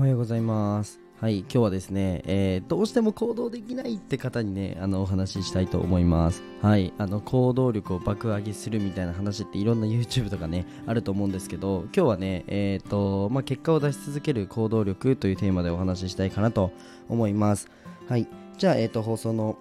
おはようございます。はい、今日はですね、えーどうしても行動できないって方にね、あのお話ししたいと思います。はい、あの行動力を爆上げするみたいな話っていろんな YouTube とかね、あると思うんですけど、今日はね、えっ、と、まあ、結果を出し続ける行動力というテーマでお話ししたいかなと思います。はい、じゃあ、えっ、と、放送の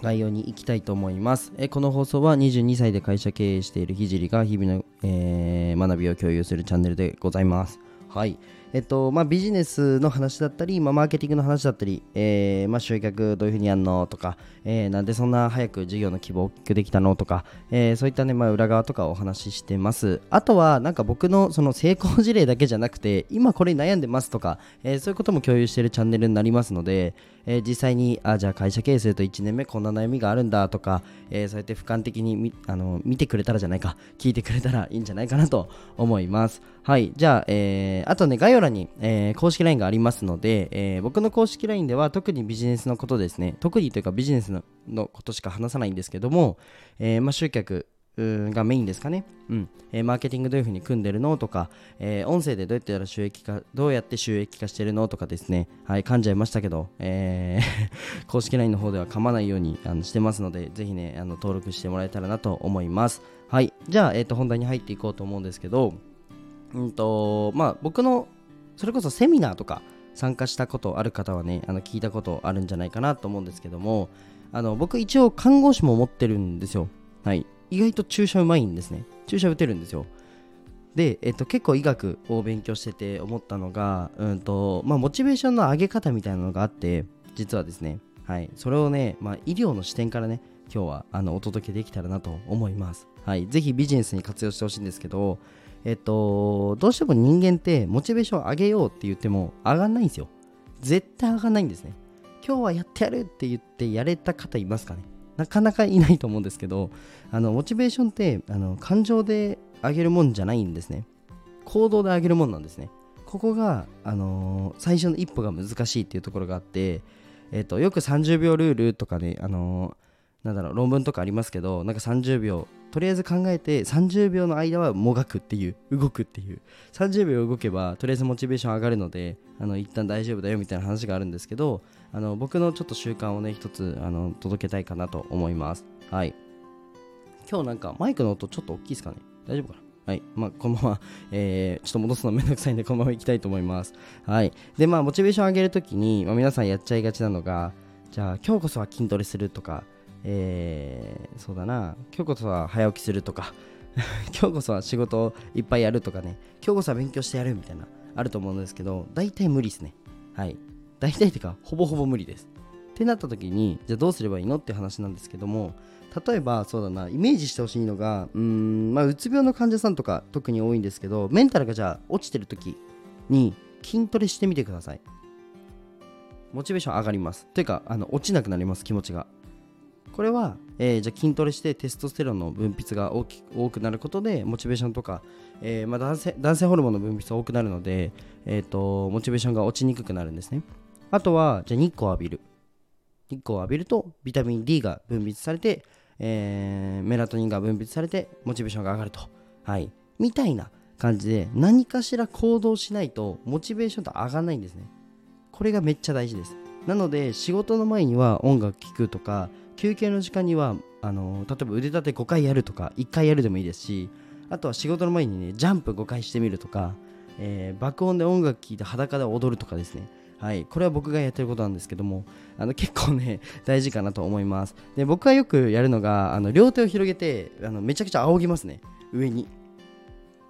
概要に行きたいと思います。えこの放送は22歳で会社経営しているひじりが日々の、えー学びを共有するチャンネルでございます。はい。えっと、まあ、ビジネスの話だったり、まあ、マーケティングの話だったり、えーまあ、集客どういうふうにやるの？とか、えーなんでそんな早く事業の規模を大きくできたの？とか、えーそういったね、まあ、裏側とかお話ししてます。あとは、なんか僕のその成功事例だけじゃなくて、今これ悩んでますとか、えーそういうことも共有しているチャンネルになりますので、えー実際に、あ、じゃあ会社経営すると1年目こんな悩みがあるんだとか、えーそうやって俯瞰的にみあの見てくれたらじゃないか、聞いてくれたらいいんじゃないかなと思います。はい。じゃあ、えーあとね、概要欄に、えー公式 LINE がありますので、えー僕の公式 LINE では特にビジネスのことですね、特にというかビジネスののことしか話さないんですけども、えーまあ、集客、がメインですかね。うん。えーマーケティングどういうふうに組んでるのとか、えー音声でどうやってやら収益化、どうやって収益化してるのとかですね。はい、噛んじゃいましたけど、えー 公式 LINE の方では噛まないようにあのしてますので、ぜひね、あの登録してもらえたらなと思います。はい。じゃあ、えっ、と、本題に入っていこうと思うんですけど、うんと、まあ、僕の、それこそセミナーとか参加したことある方はね、あの聞いたことあるんじゃないかなと思うんですけども、あの僕一応看護師も持ってるんですよ。はい。意外と注射うまいんですね。注射打てるんですよ。で、えっと、結構医学を勉強してて思ったのが、うんと、まあ、モチベーションの上げ方みたいなのがあって、実はですね、はい。それをね、まあ、医療の視点からね、今日はあのお届けできたらなと思います。はい。ぜひビジネスに活用してほしいんですけど、えっと、どうしても人間ってモチベーション上げようって言っても上がんないんですよ。絶対上がんないんですね。今日はやってやるって言ってやれた方いますかねなかなかいないと思うんですけど、あのモチベーションってあの感情で上げるもんじゃないんですね。行動で上げるもんなんですね。ここが、あのー最初の一歩が難しいっていうところがあって、えっとよく30秒ルールとかね、あのーなんだろう論文とかありますけどなんか30秒とりあえず考えて30秒の間はもがくっていう動くっていう30秒動けばとりあえずモチベーション上がるのであの一旦大丈夫だよみたいな話があるんですけどあの僕のちょっと習慣をね一つあの届けたいかなと思いますはい今日なんかマイクの音ちょっと大きいですかね？大丈夫かな？はい。まあ、このまま、えーちょっと戻すのめんどくさいんで、このまま行きたいと思います。はい。で、まあ、モチベーション上げるときに、まあ、皆さんやっちゃいがちなのが、じゃあ、今日こそは筋トレするとか、えーそうだな、今日こそは早起きするとか、今日こそは仕事をいっぱいやるとかね、今日こそは勉強してやるみたいな、あると思うんですけど、大体無理ですね。はい。大体ってか、ほぼほぼ無理です。ってなった時に、じゃあどうすればいいのって話なんですけども、例えばそうだな、イメージしてほしいのが、うーん、まあ、うつ病の患者さんとか特に多いんですけど、メンタルがじゃあ落ちてる時に筋トレしてみてください。モチベーション上がります。というか、あの落ちなくなります、気持ちが。これは、えーじゃ筋トレしてテストステロンの分泌が大き多くなることでモチベーションとか、えーまあ、男性男性ホルモンの分泌が多くなるので、えー、とモチベーションが落ちにくくなるんですね。あとはじゃ日光を浴びる。日光を浴びるとビタミン D が分泌されて、えーメラトニンが分泌されてモチベーションが上がると。はい。みたいな感じで何かしら行動しないとモチベーションって上がらないんですね。これがめっちゃ大事です。なので仕事の前には音楽聴くとか休憩の時間にはあの例えば腕立て5回やるとか1回やるでもいいですしあとは仕事の前にねジャンプ5回してみるとか、えー爆音で音楽聴いて裸で踊るとかですね。はい、これは僕がやってることなんですけどもあの結構ね大事かなと思います。で僕がよくやるのがあの両手を広げてあのめちゃくちゃ仰ぎますね。上に。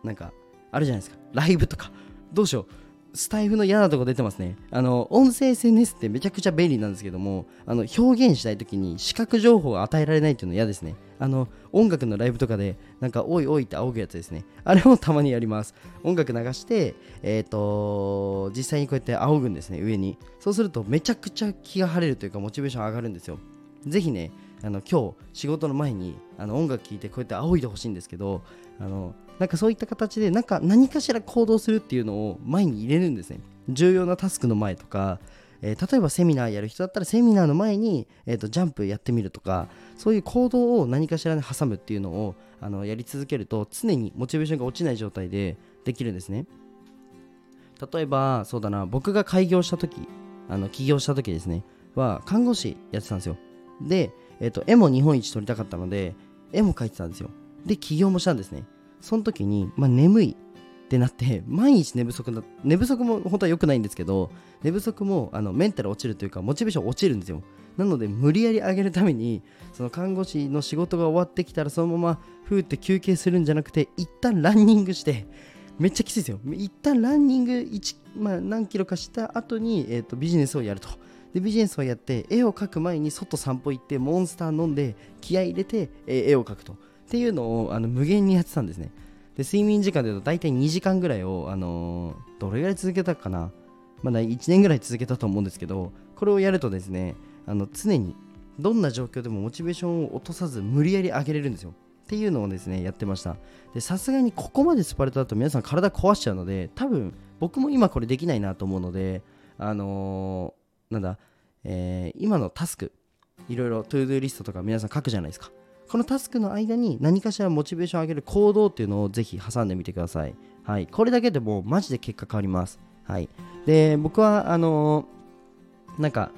なんかあるじゃないですか。ライブとか。どうしよう。スタイフの嫌なとこ出てますね。あの、音声 SNS ってめちゃくちゃ便利なんですけども、あの、表現したいときに視覚情報を与えられないっていうの嫌ですね。あの、音楽のライブとかで、なんか、おいおいって仰ぐやつですね。あれもたまにやります。音楽流して、えっ、と、実際にこうやって仰ぐんですね、上に。そうすると、めちゃくちゃ気が晴れるというか、モチベーション上がるんですよ。ぜひね、あの今日仕事の前にあの音楽聴いてこうやって仰いでほしいんですけどあのなんかそういった形でなんか何かしら行動するっていうのを前に入れるんですね。重要なタスクの前とか、えー例えばセミナーやる人だったらセミナーの前に、えー、とジャンプやってみるとかそういう行動を何かしらに挟むっていうのをあのやり続けると常にモチベーションが落ちない状態でできるんですね。例えばそうだな僕が開業した時あの起業した時ですねは看護師やってたんですよ。で、えっと絵も日本一取りたかったので絵も描いてたんですよ。で起業もしたんですね。その時に、まあ、眠いってなって 毎日寝不足だ寝不足も本当は良くないんですけど寝不足もあのメンタル落ちるというかモチベーション落ちるんですよ。なので無理やり上げるためにその看護師の仕事が終わってきたらそのままふーって休憩するんじゃなくて一旦ランニングしてめっちゃきついですよ。一旦ランニング1、まあ、何キロかした後に、えーと、ビジネスをやると。でビジネスをやって絵を描く前に外散歩行ってモンスター飲んで気合入れて、え、絵を描くと。っていうのをあの無限にやってたんですね。で睡眠時間でいうと大体2時間ぐらいを、あのー、どれぐらい続けたかな。まだ1年ぐらい続けたと思うんですけどこれをやるとですねあの常にどんな状況でもモチベーションを落とさず無理やり上げれるんですよ。っていうのをですねやってました。でさすがにここまでスパルタだと皆さん体壊しちゃうので多分僕も今これできないなと思うのであのー、なんだ、えー、今のタスクいろいろ to-do リストとか皆さん書くじゃないですか。このタスクの間に何かしらモチベーションを上げる行動っていうのをぜひ挟んでみてください。はい。これだけでもうマジで結果変わります。はい。で僕はあのー、なんか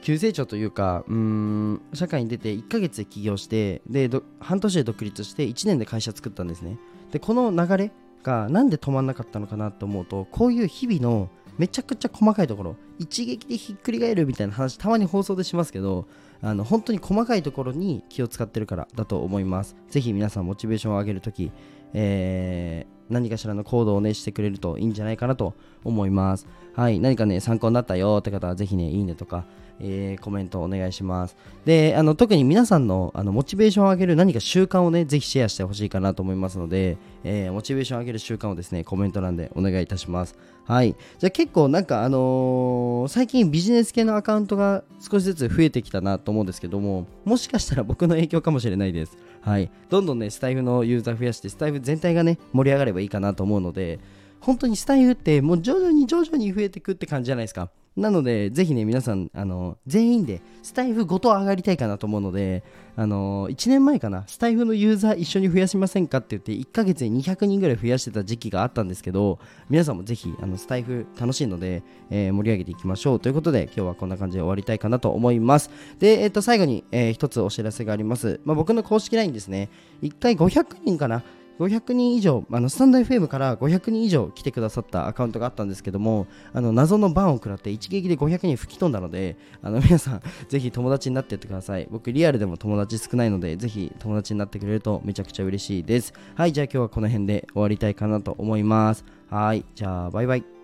急成長というかうん社会に出て1ヶ月で起業してで半年で独立して1年で会社作ったんですね。でこの流れがなんで止まんなかったのかなと思うとこういう日々のめちゃくちゃ細かいところ一撃でひっくり返るみたいな話たまに放送でしますけどあの本当に細かいところに気を使ってるからだと思います。ぜひ皆さんモチベーションを上げるとき、えー、何かしらの行動をねしてくれるといいんじゃないかなと思います。はい何かね参考になったよって方はぜひねいいねとかえー、コメントお願いします。で、あの特に皆さんのあのモチベーションを上げる何か習慣をね、ぜひシェアしてほしいかなと思いますので、えー、モチベーションを上げる習慣をですね、コメント欄でお願いいたします。はい。じゃあ結構なんかあのー、最近ビジネス系のアカウントが少しずつ増えてきたなと思うんですけども、もしかしたら僕の影響かもしれないです。はい。どんどんね、スタイフのユーザー増やして、スタイフ全体がね、盛り上がればいいかなと思うので、本当にスタイフってもう徐々に徐々に増えていくって感じじゃないですか。なので、ぜひね、皆さん、あの、全員でスタイフごと上がりたいかなと思うので、あの、1年前かな、スタイフのユーザー一緒に増やしませんかって言って、1ヶ月で200人ぐらい増やしてた時期があったんですけど、皆さんもぜひ、あの、スタイフ楽しいので、えー、盛り上げていきましょうということで、今日はこんな感じで終わりたいかなと思います。で、えっ、ー、と、最後に、えー、一つお知らせがあります。まあ、僕の公式 LINE ですね、1回500人かな、500人以上、あのスタンド FM から500人以上来てくださったアカウントがあったんですけども、あの謎のバンを食らって一撃で500人吹き飛んだので、あの皆さん、ぜひ友達になってってください。僕、リアルでも友達少ないので、ぜひ友達になってくれるとめちゃくちゃ嬉しいです。はい、じゃあ今日はこの辺で終わりたいかなと思います。はい、じゃあバイバイ。